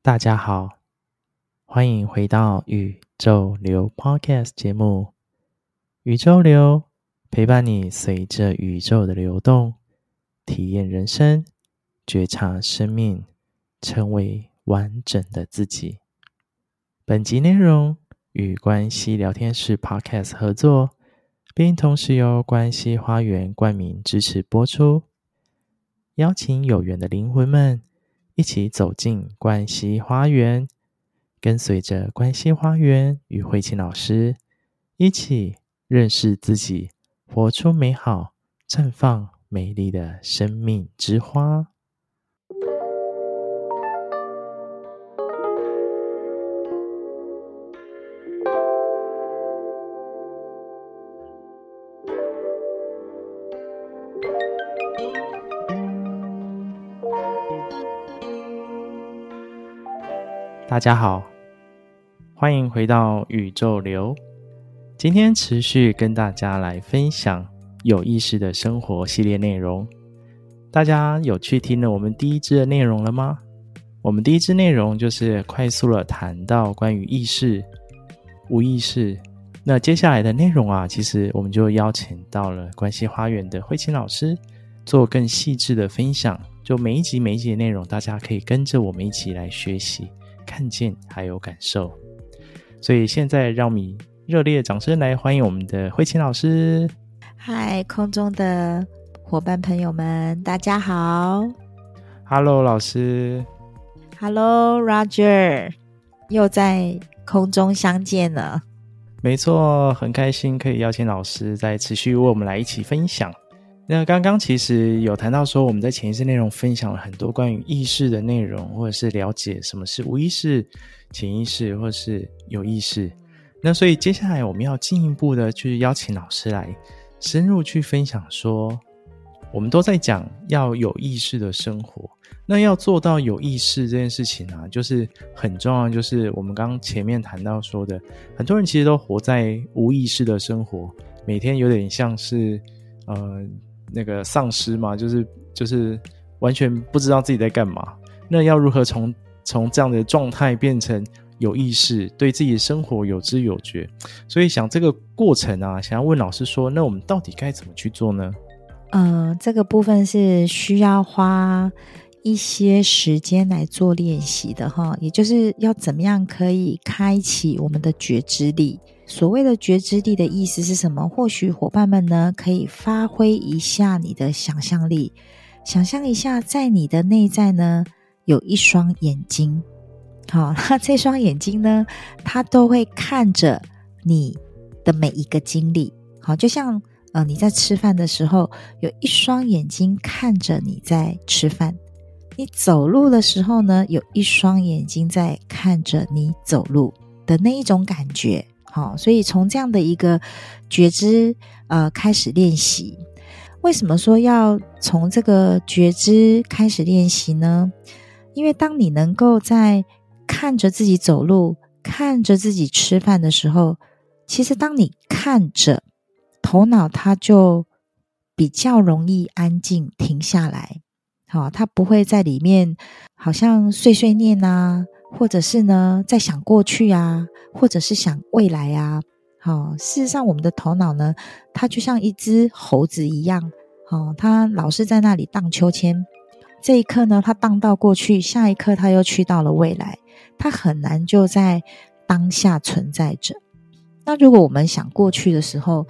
大家好，欢迎回到宇宙流 Podcast 节目。宇宙流陪伴你，随着宇宙的流动，体验人生，觉察生命，成为完整的自己。本集内容与关系聊天室 Podcast 合作，并同时由关系花园冠名支持播出。邀请有缘的灵魂们。一起走进关系花园，跟随着关系花园与慧琴老师一起认识自己，活出美好、绽放美丽的生命之花。大家好，欢迎回到宇宙流。今天持续跟大家来分享有意识的生活系列内容。大家有去听了我们第一支的内容了吗？我们第一支内容就是快速的谈到关于意识、无意识。那接下来的内容啊，其实我们就邀请到了关系花园的慧琴老师做更细致的分享。就每一集每一集的内容，大家可以跟着我们一起来学习。看见还有感受，所以现在让我们热烈的掌声来欢迎我们的慧琴老师。嗨，空中的伙伴朋友们，大家好。Hello，老师。Hello，Roger，又在空中相见了。没错，很开心可以邀请老师再持续为我们来一起分享。那刚刚其实有谈到说，我们在潜意识内容分享了很多关于意识的内容，或者是了解什么是无意识、潜意识，或者是有意识。那所以接下来我们要进一步的去邀请老师来深入去分享说，我们都在讲要有意识的生活，那要做到有意识这件事情啊，就是很重要，就是我们刚前面谈到说的，很多人其实都活在无意识的生活，每天有点像是呃。那个丧尸嘛，就是就是完全不知道自己在干嘛。那要如何从从这样的状态变成有意识，对自己的生活有知有觉？所以想这个过程啊，想要问老师说，那我们到底该怎么去做呢？嗯、呃，这个部分是需要花一些时间来做练习的哈，也就是要怎么样可以开启我们的觉知力。所谓的觉知力的意思是什么？或许伙伴们呢，可以发挥一下你的想象力，想象一下，在你的内在呢，有一双眼睛。好，那这双眼睛呢，它都会看着你的每一个经历。好，就像呃你在吃饭的时候，有一双眼睛看着你在吃饭；你走路的时候呢，有一双眼睛在看着你走路的那一种感觉。哦，所以从这样的一个觉知呃开始练习，为什么说要从这个觉知开始练习呢？因为当你能够在看着自己走路、看着自己吃饭的时候，其实当你看着，头脑它就比较容易安静停下来。好，它不会在里面好像碎碎念啊。或者是呢，在想过去啊，或者是想未来啊。好、哦，事实上，我们的头脑呢，它就像一只猴子一样，哦，它老是在那里荡秋千。这一刻呢，它荡到过去，下一刻它又去到了未来，它很难就在当下存在着。那如果我们想过去的时候，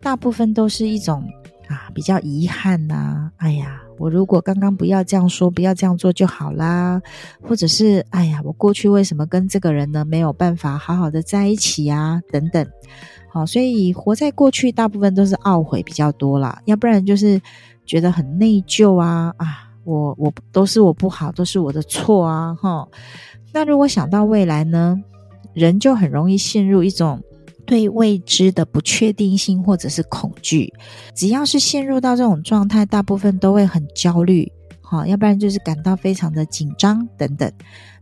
大部分都是一种啊，比较遗憾呐、啊，哎呀。我如果刚刚不要这样说，不要这样做就好啦，或者是哎呀，我过去为什么跟这个人呢没有办法好好的在一起啊？等等，好，所以活在过去大部分都是懊悔比较多啦，要不然就是觉得很内疚啊啊，我我都是我不好，都是我的错啊，哈。那如果想到未来呢，人就很容易陷入一种。对未知的不确定性或者是恐惧，只要是陷入到这种状态，大部分都会很焦虑，要不然就是感到非常的紧张等等，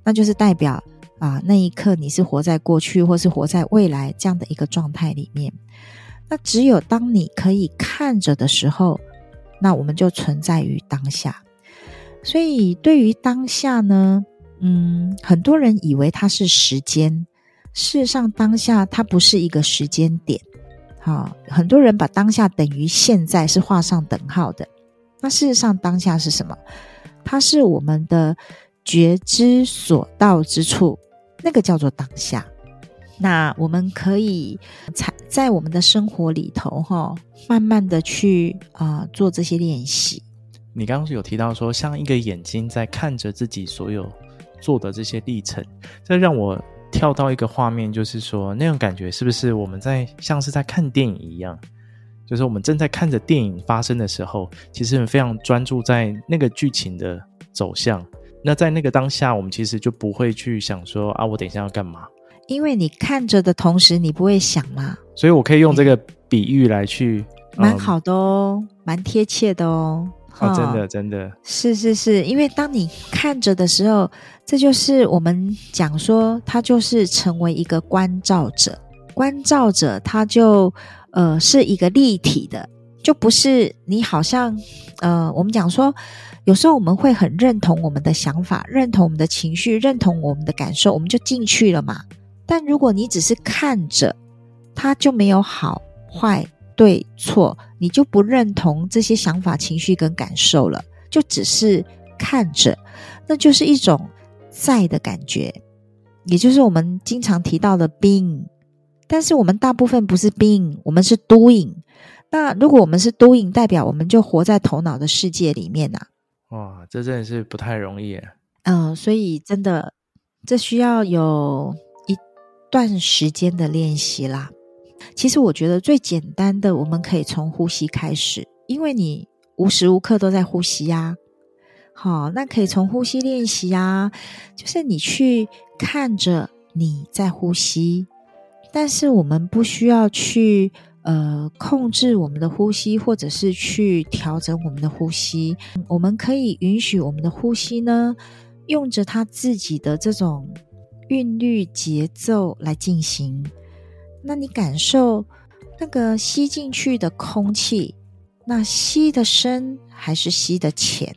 那就是代表啊，那一刻你是活在过去或是活在未来这样的一个状态里面。那只有当你可以看着的时候，那我们就存在于当下。所以对于当下呢，嗯，很多人以为它是时间，事实上当下它不是一个时间点。好，很多人把当下等于现在是画上等号的。那事实上当下是什么？它是我们的觉知所到之处，那个叫做当下。那我们可以在在我们的生活里头，哈，慢慢的去啊、做这些练习。你刚刚是有提到说，像一个眼睛在看着自己所有做的这些历程，这让我跳到一个画面，就是说那种感觉是不是我们在像是在看电影一样？就是我们正在看着电影发生的时候，其实很非常专注在那个剧情的走向。那在那个当下，我们其实就不会去想说啊，我等一下要干嘛？因为你看着的同时，你不会想嘛。所以我可以用这个比喻来去，蛮好的哦，蛮贴切的哦。哦，真的，真的是是是，因为当你看着的时候，这就是我们讲说，他就是成为一个关照者。关照者，他就呃是一个立体的，就不是你好像呃，我们讲说，有时候我们会很认同我们的想法，认同我们的情绪，认同我们的感受，我们就进去了嘛。但如果你只是看着，它就没有好坏对错，你就不认同这些想法、情绪跟感受了，就只是看着，那就是一种在的感觉，也就是我们经常提到的 being。但是我们大部分不是 being，我们是 doing。那如果我们是 doing，代表我们就活在头脑的世界里面呐、啊。哇，这真的是不太容易。嗯、呃，所以真的，这需要有一段时间的练习啦。其实我觉得最简单的，我们可以从呼吸开始，因为你无时无刻都在呼吸呀。好，那可以从呼吸练习啊，就是你去看着你在呼吸，但是我们不需要去呃控制我们的呼吸，或者是去调整我们的呼吸。我们可以允许我们的呼吸呢，用着它自己的这种韵律节奏来进行。那你感受那个吸进去的空气，那吸的深还是吸的浅？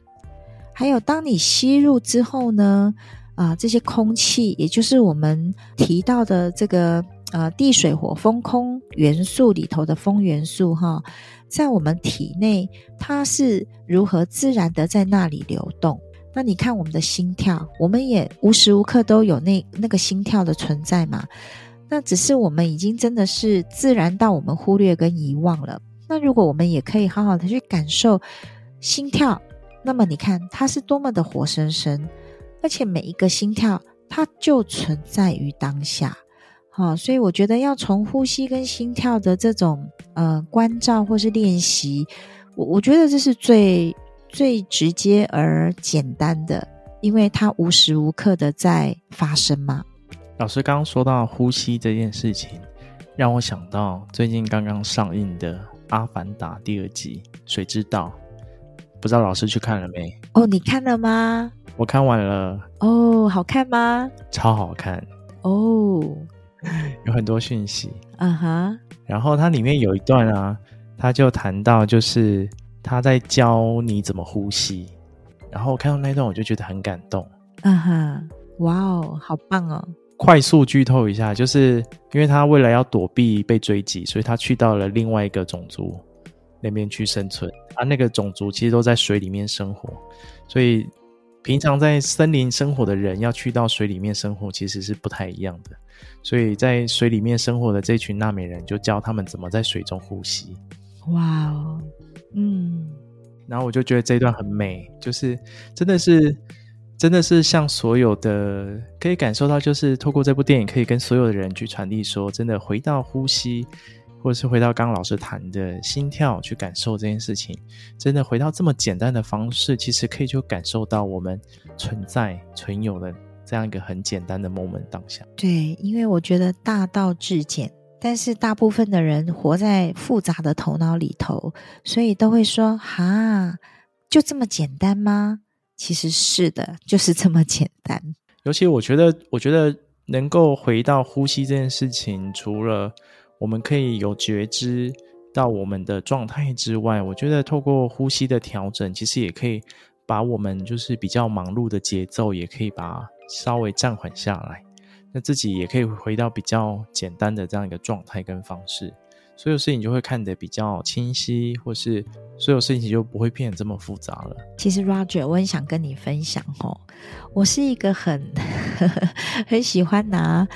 还有，当你吸入之后呢？啊、这些空气，也就是我们提到的这个呃地水火风空元素里头的风元素哈，在我们体内，它是如何自然的在那里流动？那你看我们的心跳，我们也无时无刻都有那那个心跳的存在嘛？那只是我们已经真的是自然到我们忽略跟遗忘了。那如果我们也可以好好的去感受心跳，那么你看它是多么的活生生，而且每一个心跳它就存在于当下。好，所以我觉得要从呼吸跟心跳的这种呃关照或是练习，我我觉得这是最最直接而简单的，因为它无时无刻的在发生嘛。老师刚刚说到呼吸这件事情，让我想到最近刚刚上映的《阿凡达》第二集《水之道》，不知道老师去看了没？哦，你看了吗？我看完了。哦，好看吗？超好看。哦，有很多讯息。嗯哈。然后它里面有一段啊，他就谈到就是他在教你怎么呼吸，然后我看到那段我就觉得很感动。嗯哈，哇哦，好棒哦！快速剧透一下，就是因为他为了要躲避被追击，所以他去到了另外一个种族那边去生存。啊，那个种族其实都在水里面生活，所以平常在森林生活的人要去到水里面生活，其实是不太一样的。所以在水里面生活的这群纳美人就教他们怎么在水中呼吸。哇哦，嗯，然后我就觉得这段很美，就是真的是。真的是像所有的可以感受到，就是透过这部电影，可以跟所有的人去传递说，真的回到呼吸，或者是回到刚老师谈的心跳，去感受这件事情。真的回到这么简单的方式，其实可以就感受到我们存在、存有的这样一个很简单的 moment 当下。对，因为我觉得大道至简，但是大部分的人活在复杂的头脑里头，所以都会说：哈，就这么简单吗？其实是的，就是这么简单。尤其我觉得，我觉得能够回到呼吸这件事情，除了我们可以有觉知到我们的状态之外，我觉得透过呼吸的调整，其实也可以把我们就是比较忙碌的节奏，也可以把稍微暂缓下来。那自己也可以回到比较简单的这样一个状态跟方式。所有事情就会看得比较清晰，或是所有事情就不会变得这么复杂了。其实，Roger，我很想跟你分享哦，我是一个很 很喜欢拿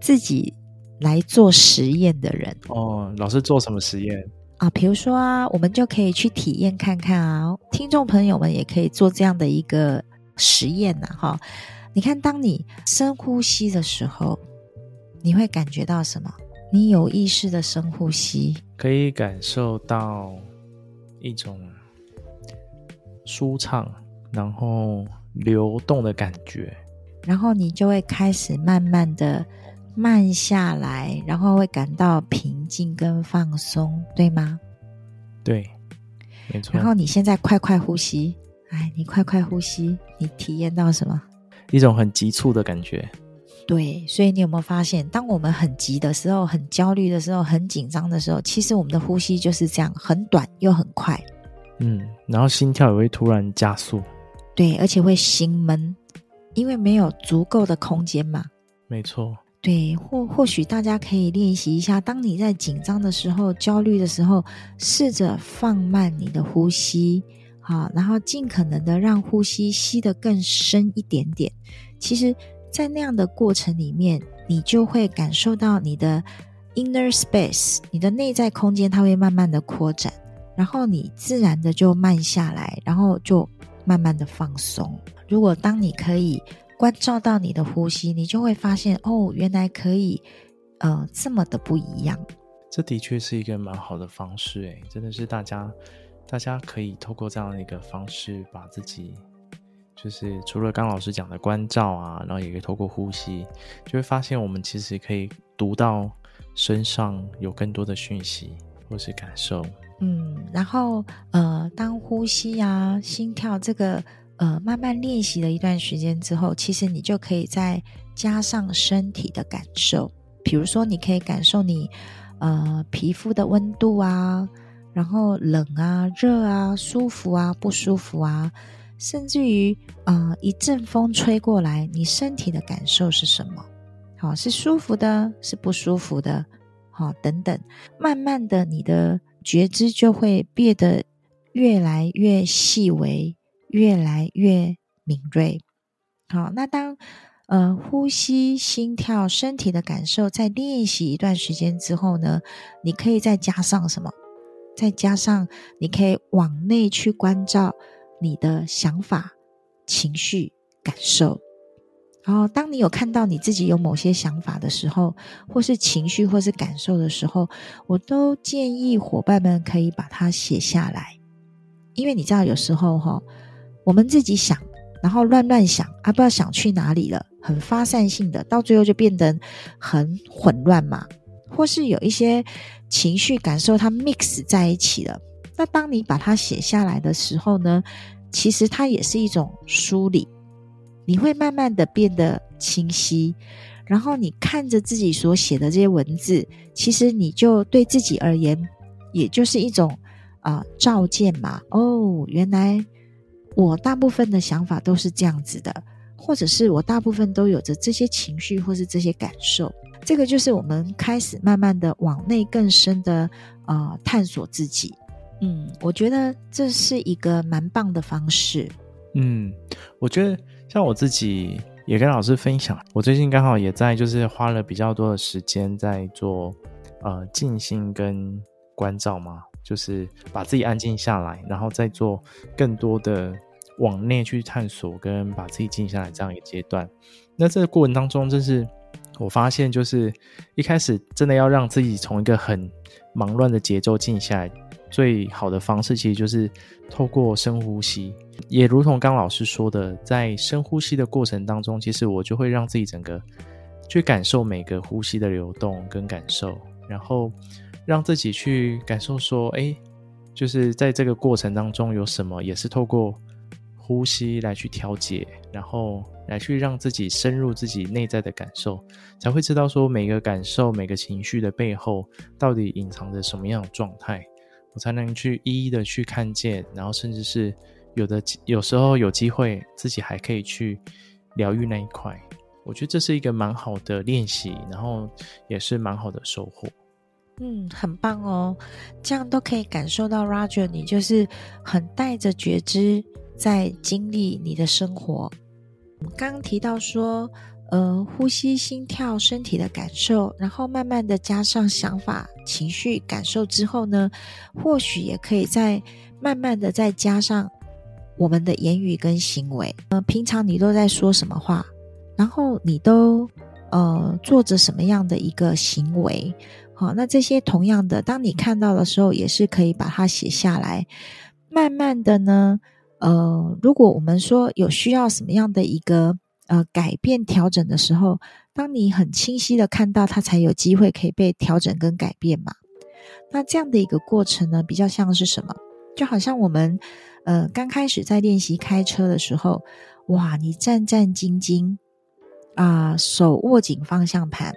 自己来做实验的人哦。老师做什么实验啊？比如说啊，我们就可以去体验看看啊。听众朋友们也可以做这样的一个实验呐，哈。你看，当你深呼吸的时候，你会感觉到什么？你有意识的深呼吸，可以感受到一种舒畅，然后流动的感觉，然后你就会开始慢慢的慢下来，然后会感到平静跟放松，对吗？对，没错。然后你现在快快呼吸，哎，你快快呼吸，你体验到什么？一种很急促的感觉。对，所以你有没有发现，当我们很急的时候、很焦虑的时候、很紧张的时候，其实我们的呼吸就是这样，很短又很快。嗯，然后心跳也会突然加速。对，而且会心闷，因为没有足够的空间嘛。没错。对，或或许大家可以练习一下，当你在紧张的时候、焦虑的时候，试着放慢你的呼吸，好，然后尽可能的让呼吸吸得更深一点点。其实。在那样的过程里面，你就会感受到你的 inner space，你的内在空间，它会慢慢的扩展，然后你自然的就慢下来，然后就慢慢的放松。如果当你可以关照到你的呼吸，你就会发现，哦，原来可以，呃，这么的不一样。这的确是一个蛮好的方式，诶，真的是大家，大家可以透过这样的一个方式，把自己。就是除了刚老师讲的关照啊，然后也可以透过呼吸，就会发现我们其实可以读到身上有更多的讯息或是感受。嗯，然后呃，当呼吸啊、心跳这个呃慢慢练习了一段时间之后，其实你就可以再加上身体的感受，比如说你可以感受你呃皮肤的温度啊，然后冷啊、热啊、舒服啊、不舒服啊。甚至于，呃，一阵风吹过来，你身体的感受是什么？好，是舒服的，是不舒服的，好，等等。慢慢的，你的觉知就会变得越来越细微，越来越敏锐。好，那当呃呼吸、心跳、身体的感受在练习一段时间之后呢，你可以再加上什么？再加上你可以往内去关照。你的想法、情绪、感受，然后当你有看到你自己有某些想法的时候，或是情绪，或是感受的时候，我都建议伙伴们可以把它写下来，因为你知道，有时候哈，我们自己想，然后乱乱想啊，不知道想去哪里了，很发散性的，到最后就变得很混乱嘛，或是有一些情绪感受它 mix 在一起了。那当你把它写下来的时候呢，其实它也是一种梳理，你会慢慢的变得清晰，然后你看着自己所写的这些文字，其实你就对自己而言，也就是一种啊、照见嘛。哦，原来我大部分的想法都是这样子的，或者是我大部分都有着这些情绪或是这些感受。这个就是我们开始慢慢的往内更深的啊、探索自己。嗯，我觉得这是一个蛮棒的方式。嗯，我觉得像我自己也跟老师分享，我最近刚好也在就是花了比较多的时间在做呃静心跟关照嘛，就是把自己安静下来，然后再做更多的往内去探索跟把自己静下来这样一个阶段。那这个过程当中，真是我发现就是一开始真的要让自己从一个很忙乱的节奏静下来。最好的方式其实就是透过深呼吸，也如同刚老师说的，在深呼吸的过程当中，其实我就会让自己整个去感受每个呼吸的流动跟感受，然后让自己去感受说，哎，就是在这个过程当中有什么，也是透过呼吸来去调节，然后来去让自己深入自己内在的感受，才会知道说每个感受、每个情绪的背后到底隐藏着什么样的状态，我才能去一一的去看见，然后甚至是有的有时候有机会自己还可以去疗愈那一块。我觉得这是一个蛮好的练习，然后也是蛮好的收获。嗯，很棒哦，这样都可以感受到 Roger，你就是很带着觉知在经历你的生活。刚刚提到说，呃，呼吸、心跳、身体的感受，然后慢慢的加上想法、情绪、感受之后呢，或许也可以再慢慢的再加上我们的言语跟行为。呃，平常你都在说什么话？然后你都呃做着什么样的一个行为？好，那这些同样的，当你看到的时候，也是可以把它写下来。慢慢的呢，呃，如果我们说有需要什么样的一个呃改变调整的时候，当你很清晰的看到它，才有机会可以被调整跟改变嘛。那这样的一个过程呢，比较像是什么？就好像我们呃刚开始在练习开车的时候，哇，你战战兢兢啊，手握紧方向盘。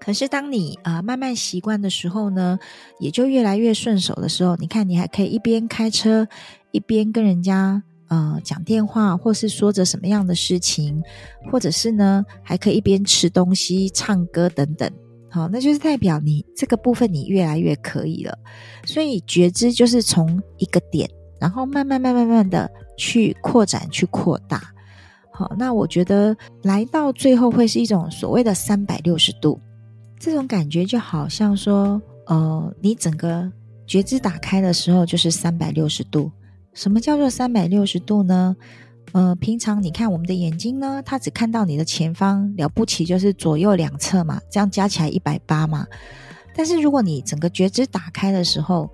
可是，当你啊、慢慢习惯的时候呢，也就越来越顺手的时候，你看，你还可以一边开车，一边跟人家呃讲电话，或是说着什么样的事情，或者是呢，还可以一边吃东西、唱歌等等。好，那就是代表你这个部分你越来越可以了。所以觉知就是从一个点，然后慢慢、慢慢、慢慢的去扩展、去扩大。好，那我觉得来到最后会是一种所谓的三百六十度。这种感觉就好像说，呃，你整个觉知打开的时候就是三百六十度。什么叫做三百六十度呢？呃，平常你看我们的眼睛呢，它只看到你的前方，了不起就是左右两侧嘛，这样加起来一百八嘛。但是如果你整个觉知打开的时候，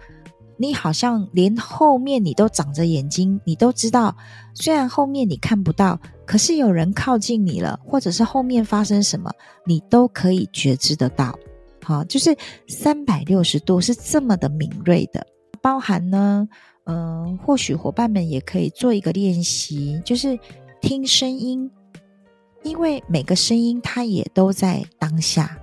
你好像连后面你都长着眼睛，你都知道，虽然后面你看不到，可是有人靠近你了，或者是后面发生什么，你都可以觉知得到。好，就是三百六十度是这么的敏锐的，包含呢，嗯、或许伙伴们也可以做一个练习，就是听声音，因为每个声音它也都在当下，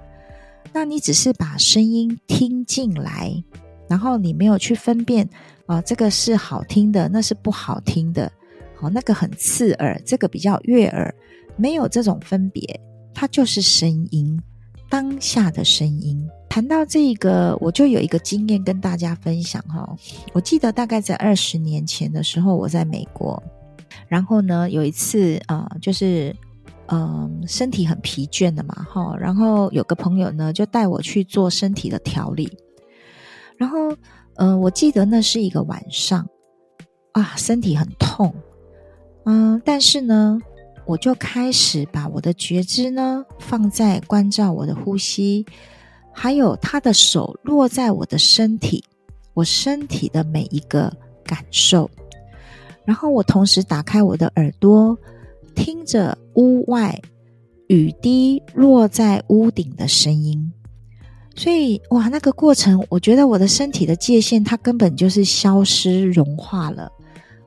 那你只是把声音听进来。然后你没有去分辨啊、这个是好听的，那是不好听的，好、哦，那个很刺耳，这个比较悦耳，没有这种分别，它就是声音，当下的声音。谈到这个，我就有一个经验跟大家分享哈、我记得大概在二十年前的时候，我在美国，然后呢，有一次啊、就是嗯、身体很疲倦的嘛，哈、然后有个朋友呢，就带我去做身体的调理。然后，嗯、我记得那是一个晚上，啊，身体很痛，嗯、但是呢，我就开始把我的觉知呢放在关照我的呼吸，还有他的手落在我的身体，我身体的每一个感受，然后我同时打开我的耳朵，听着屋外雨滴落在屋顶的声音。所以，哇，那个过程，我觉得我的身体的界限，它根本就是消失、融化了。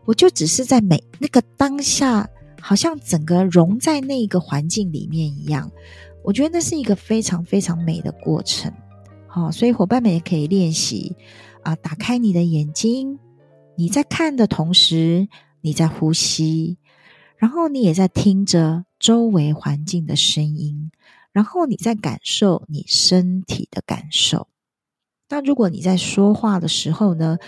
我就只是在每那个当下，好像整个融在那一个环境里面一样。我觉得那是一个非常非常美的过程。好、哦，所以伙伴们也可以练习啊，打开你的眼睛，你在看的同时，你在呼吸，然后你也在听着周围环境的声音。然后你在感受你身体的感受。那如果你在说话的时候呢，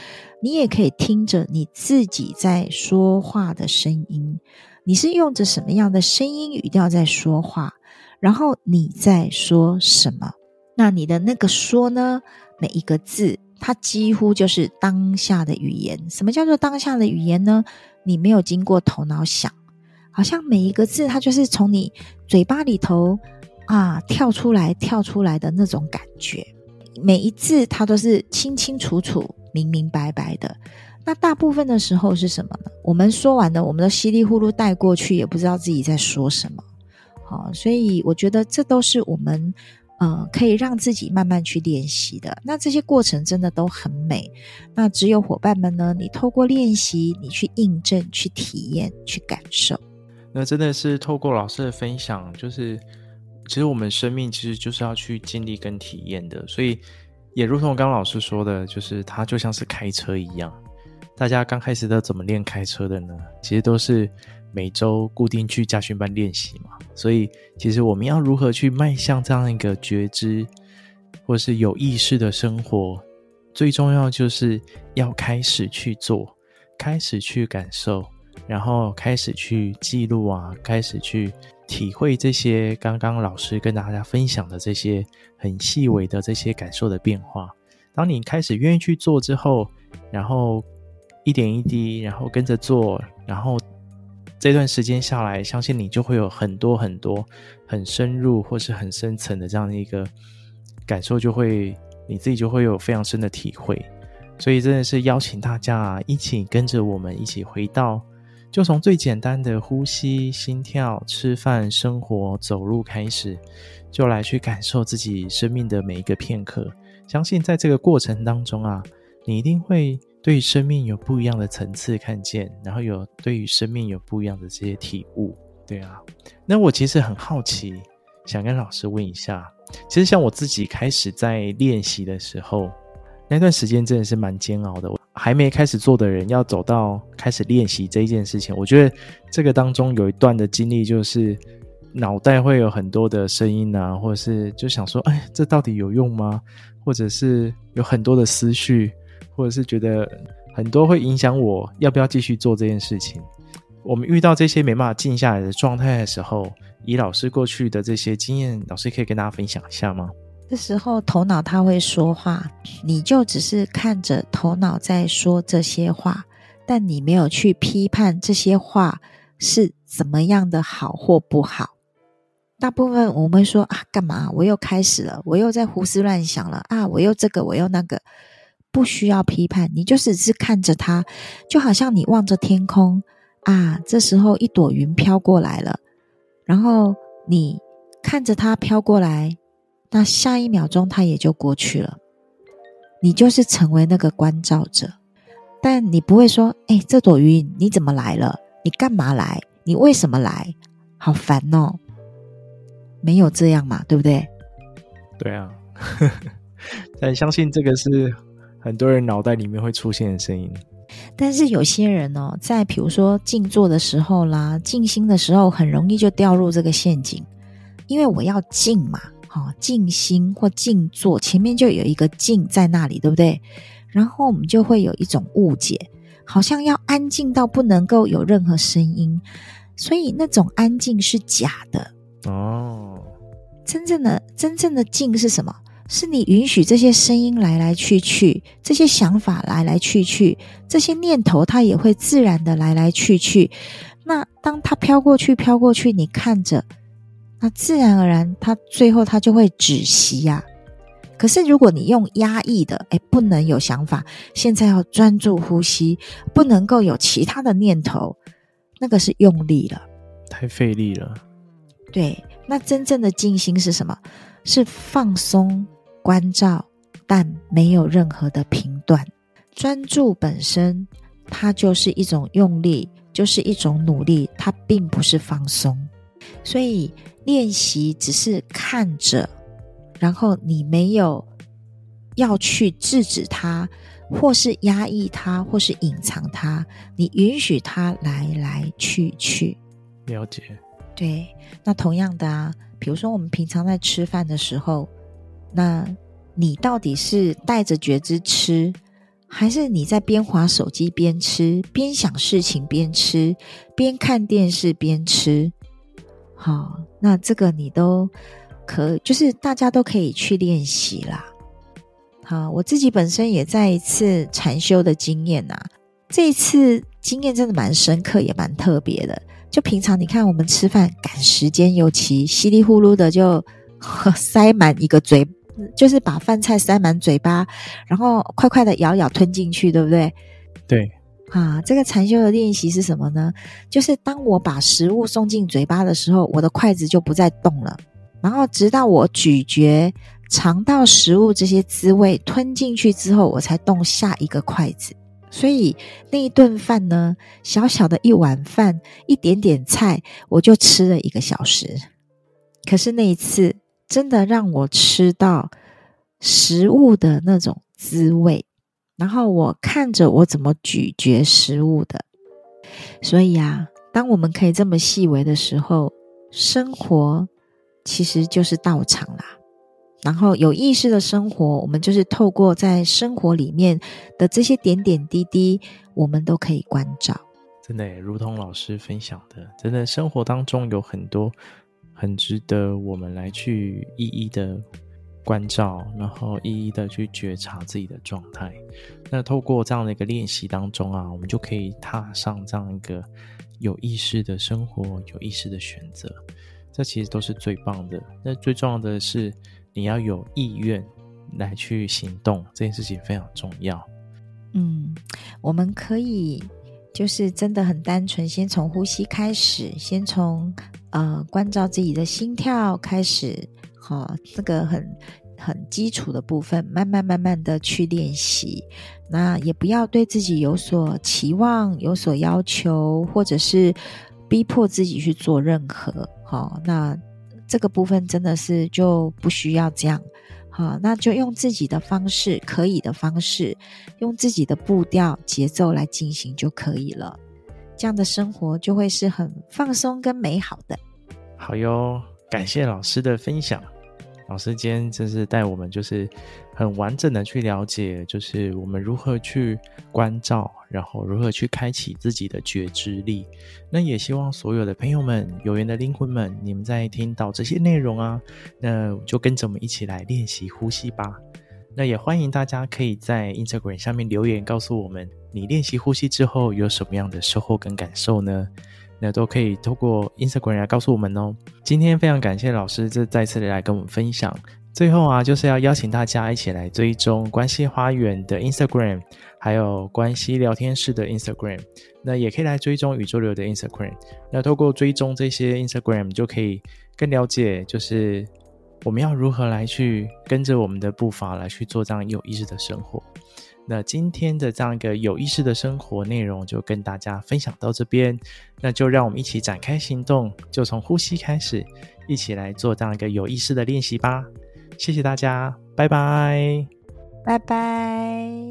你也可以听着你自己在说话的声音。你是用着什么样的声音语调在说话？然后你在说什么？那你的那个说呢？每一个字，它几乎就是当下的语言。什么叫做当下的语言呢？你没有经过头脑想，好像每一个字，它就是从你嘴巴里头。啊，跳出来，跳出来的那种感觉，每一字它都是清清楚楚、明明白白的。那大部分的时候是什么呢？我们说完了，我们都稀里糊涂带过去，也不知道自己在说什么。好，所以我觉得这都是我们呃，可以让自己慢慢去练习的。那这些过程真的都很美。那只有伙伴们呢，你透过练习，你去印证、去体验、去感受。那真的是透过老师的分享，就是其实我们生命其实就是要去经历跟体验的。所以也如同刚刚老师说的，就是它就像是开车一样。大家刚开始都怎么练开车的呢？其实都是。每周固定去家训班练习嘛，所以其实我们要如何去迈向这样一个觉知，或是有意识的生活，最重要就是要开始去做，开始去感受，然后开始去记录啊，开始去体会这些刚刚老师跟大家分享的这些很细微的这些感受的变化。当你开始愿意去做之后，然后一点一滴，然后跟着做，然后。这段时间下来，相信你就会有很多很多很深入或是很深层的这样的一个感受，就会你自己就会有非常深的体会。所以真的是邀请大家一起跟着我们一起回到，就从最简单的呼吸、心跳、吃饭、生活、走路开始，就来去感受自己生命的每一个片刻。相信在这个过程当中啊，你一定会。对于生命有不一样的层次看见，然后有对于生命有不一样的这些体悟，对啊。那我其实很好奇，想跟老师问一下，其实像我自己开始在练习的时候，那段时间真的是蛮煎熬的。我还没开始做的人，要走到开始练习这一件事情，我觉得这个当中有一段的经历，就是脑袋会有很多的声音啊，或者是就想说，哎，这到底有用吗？或者是有很多的思绪。或者是觉得很多会影响我要不要继续做这件事情。我们遇到这些没办法静下来的状态的时候，以老师过去的这些经验，老师可以跟大家分享一下吗？这时候头脑他会说话，你就只是看着头脑在说这些话，但你没有去批判这些话是怎么样的好或不好。大部分我们说啊，干嘛？我又开始了，我又在胡思乱想了啊，我又这个，我又那个。不需要批判，你就只是看着它，就好像你望着天空啊。这时候一朵云飘过来了，然后你看着它飘过来，那下一秒钟它也就过去了。你就是成为那个观照者，但你不会说：“哎，这朵云你怎么来了？你干嘛来？你为什么来？好烦哦！”没有这样嘛，对不对？对啊，但相信这个是。很多人脑袋里面会出现的声音，但是有些人哦，在比如说静坐的时候啦、静心的时候，很容易就掉入这个陷阱，因为我要静嘛，哈，静心或静坐，前面就有一个静在那里，对不对？然后我们就会有一种误解，好像要安静到不能够有任何声音，所以那种安静是假的哦。真正的真正的静是什么？是你允许这些声音来来去去，这些想法来来去去，这些念头它也会自然的来来去去。那当它飘过去，飘过去，你看着，那自然而然，它最后它就会止息呀。可是如果你用压抑的，哎，不能有想法，现在要专注呼吸，不能够有其他的念头，那个是用力了，太费力了。对，那真正的静心是什么？是放松。关照，但没有任何的评断。专注本身，它就是一种用力，就是一种努力，它并不是放松。所以练习只是看着，然后你没有要去制止它，或是压抑它，或是隐藏它，你允许它来来去去。了解。对，那同样的啊，比如说我们平常在吃饭的时候。那你到底是带着觉知吃，还是你在边划手机边吃，边想事情边吃，边看电视边吃？好，那这个你都可，就是大家都可以去练习啦。好，我自己本身也在一次禅修的经验呐，这一次经验真的蛮深刻，也蛮特别的。就平常你看我们吃饭赶时间，尤其稀里呼噜的就 塞满一个嘴。就是把饭菜塞满嘴巴，然后快快的咬咬吞进去，对不对？对。啊，这个禅修的练习是什么呢？就是当我把食物送进嘴巴的时候，我的筷子就不再动了。然后直到我咀嚼、尝到食物这些滋味，吞进去之后，我才动下一个筷子。所以那一顿饭呢，小小的一碗饭，一点点菜，我就吃了一个小时。可是那一次，真的让我吃到食物的那种滋味，然后我看着我怎么咀嚼食物的。所以啊，当我们可以这么细微的时候，生活其实就是道场啦。然后有意识的生活，我们就是透过在生活里面的这些点点滴滴，我们都可以关照。真的，如同老师分享的，真的生活当中有很多很值得我们来去一一的关照，然后一一的去觉察自己的状态。那透过这样的一个练习当中啊，我们就可以踏上这样一个有意识的生活，有意识的选择。这其实都是最棒的。那最重要的是，你要有意愿来去行动，这件事情非常重要。嗯，我们可以就是真的很单纯，先从呼吸开始，先从呃关照自己的心跳开始，好、哦，这个很很基础的部分，慢慢慢慢的去练习。那也不要对自己有所期望、有所要求，或者是逼迫自己去做任何。好，那这个部分真的是就不需要这样，好，那就用自己的方式，可以的方式，用自己的步调、节奏来进行就可以了。这样的生活就会是很放松跟美好的。好哟，感谢老师的分享。老师今天真是带我们，就是很完整的去了解，就是我们如何去关照，然后如何去开启自己的觉知力。那也希望所有的朋友们、有缘的灵魂们，你们在听到这些内容啊，那就跟着我们一起来练习呼吸吧。那也欢迎大家可以在 Instagram 下面留言，告诉我们你练习呼吸之后有什么样的收获跟感受呢？那都可以透过 Instagram 来告诉我们哦。今天非常感谢老师这再次的来跟我们分享。最后啊，就是要邀请大家一起来追踪关系花园的 Instagram，还有关系聊天室的 Instagram。那也可以来追踪宇宙流的 Instagram。那透过追踪这些 Instagram，就可以更了解，就是我们要如何来去跟着我们的步伐来去做这样有意识的生活。那今天的这样一个有意识的生活内容就跟大家分享到这边，那就让我们一起展开行动，就从呼吸开始，一起来做这样一个有意识的练习吧。谢谢大家，拜拜，拜拜。